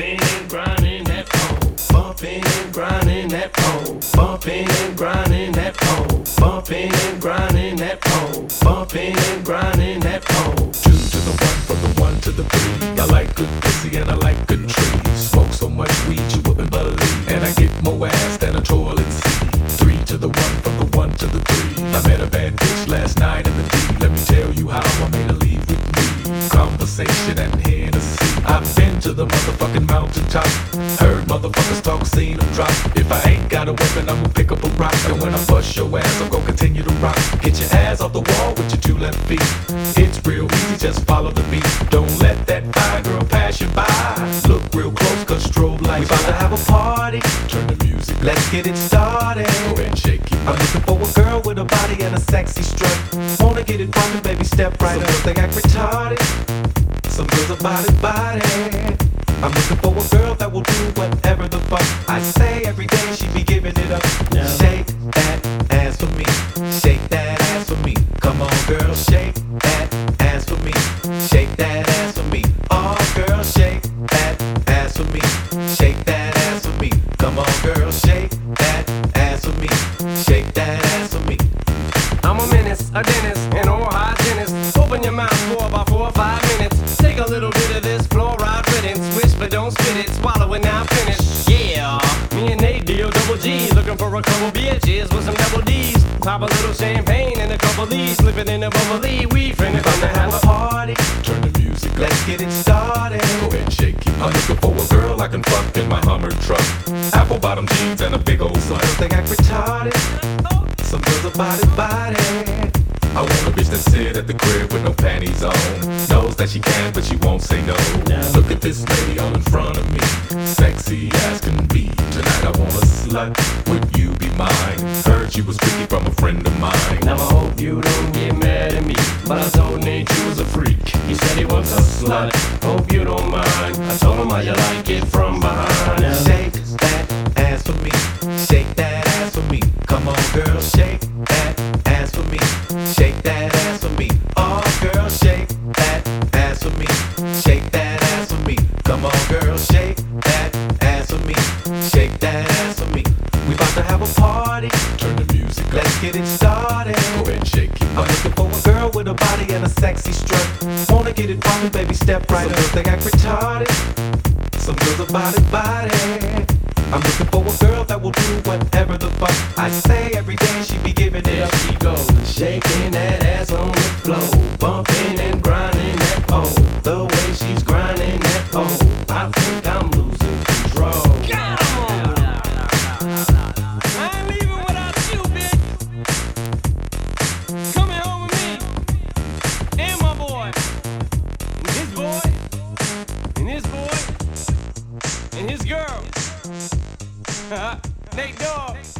bumping and grinding that pole, bumping and grinding that pole, bumping and grinding that pole, bumping grinding that pole. Two to the one, from the one to the three. I like good pussy and I like to the motherfucking mountaintop. Heard motherfuckers talk, seen them drop. If I ain't got a weapon, I'm gonna pick up a rock. And when I bust your ass, I'm gonna continue to rock. Get your ass off the wall with your two left feet. It's real easy, just follow the beat. Don't let that fine girl pass you by. Look real close, cause strobe lights. We about to have a party. Turn the music, up. Let's get it started. go ahead and shake it. I'm looking for a girl with a body and a sexy strut. Wanna get it bumpin', baby, step right Some up. They act retarded. Some girls are body body. I'm a menace, a dentist, an oral hygienist. Open your mouth for about four or five minutes. Take a little bit of this fluoride riddance. Wish but don't spit it, swallow it now finish. Yeah, me and Nate D-O double G. Looking for a couple bitches with some double D's. Pop a little champagne and a couple D's. Slip it in a bubbly. We finna Gonna have a party. Turn the music, up. Let's get it started. Go ahead shake it. I'm looking for a girl I can fuck in my Hummer truck. Apple bottom jeans and a big old slut. They act retarded. Some girls are body. At the crib with no panties on. Knows that she can, but she won't say no. Look at this lady all in front of me. Sexy as can be. Tonight I want a slut. Would you be mine? Heard she was tricky from a friend of mine. Now I hope you don't get mad at me. But I told Nate you was a freak. He said he wants a slut. Hope you don't mind. I told him how you like it from behind. Now, Shake that ass for me. I'm looking for a girl with a body and a sexy strut. Wanna get it bumpin', baby, step right Some up. They act retarded. Some girls are body body. I'm looking for a girl that will do whatever the fuck I say every day. She be giving it There up. she goes, shaking his girl. Nate Dogg.